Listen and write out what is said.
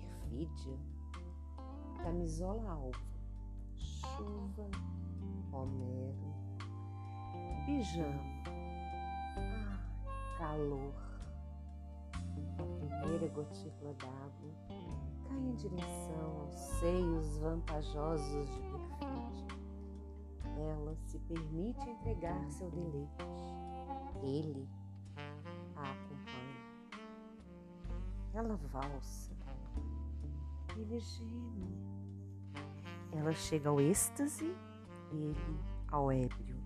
perfídia, camisola alva, chuva, Homero, pijama, calor. A primeira gotícula d'água cai em direção aos seios vantajosos de perfídia. Ela se permite entregar seu deleite. Ele a acompanha. Ela valsa. Ela chega ao êxtase, ele ao ébrio.